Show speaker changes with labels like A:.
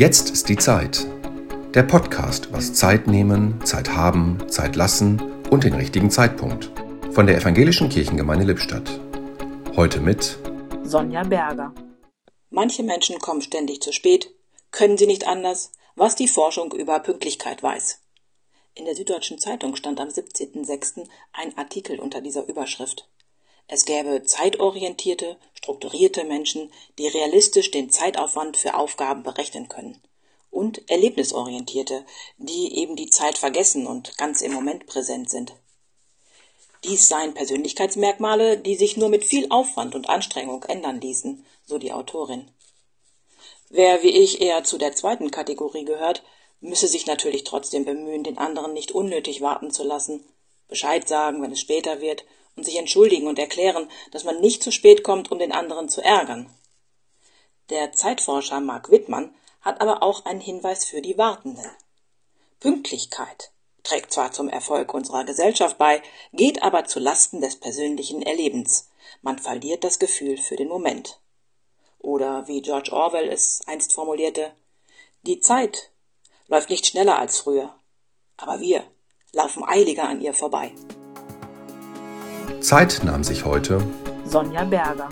A: Jetzt ist die Zeit. Der Podcast über Zeit nehmen, Zeit haben, Zeit lassen und den richtigen Zeitpunkt. Von der Evangelischen Kirchengemeinde Lippstadt. Heute mit
B: Sonja Berger.
C: Manche Menschen kommen ständig zu spät, können sie nicht anders, was die Forschung über Pünktlichkeit weiß. In der Süddeutschen Zeitung stand am 17.06. ein Artikel unter dieser Überschrift. Es gäbe zeitorientierte, strukturierte Menschen, die realistisch den Zeitaufwand für Aufgaben berechnen können. Und erlebnisorientierte, die eben die Zeit vergessen und ganz im Moment präsent sind. Dies seien Persönlichkeitsmerkmale, die sich nur mit viel Aufwand und Anstrengung ändern ließen, so die Autorin. Wer wie ich eher zu der zweiten Kategorie gehört, müsse sich natürlich trotzdem bemühen, den anderen nicht unnötig warten zu lassen, Bescheid sagen, wenn es später wird und sich entschuldigen und erklären, dass man nicht zu spät kommt, um den anderen zu ärgern. Der Zeitforscher Mark Wittmann hat aber auch einen Hinweis für die Wartenden. Pünktlichkeit trägt zwar zum Erfolg unserer Gesellschaft bei, geht aber zu Lasten des persönlichen Erlebens. Man verliert das Gefühl für den Moment. Oder wie George Orwell es einst formulierte, die Zeit läuft nicht schneller als früher, aber wir laufen eiliger an ihr vorbei.
A: Zeit nahm sich heute
B: Sonja Berger.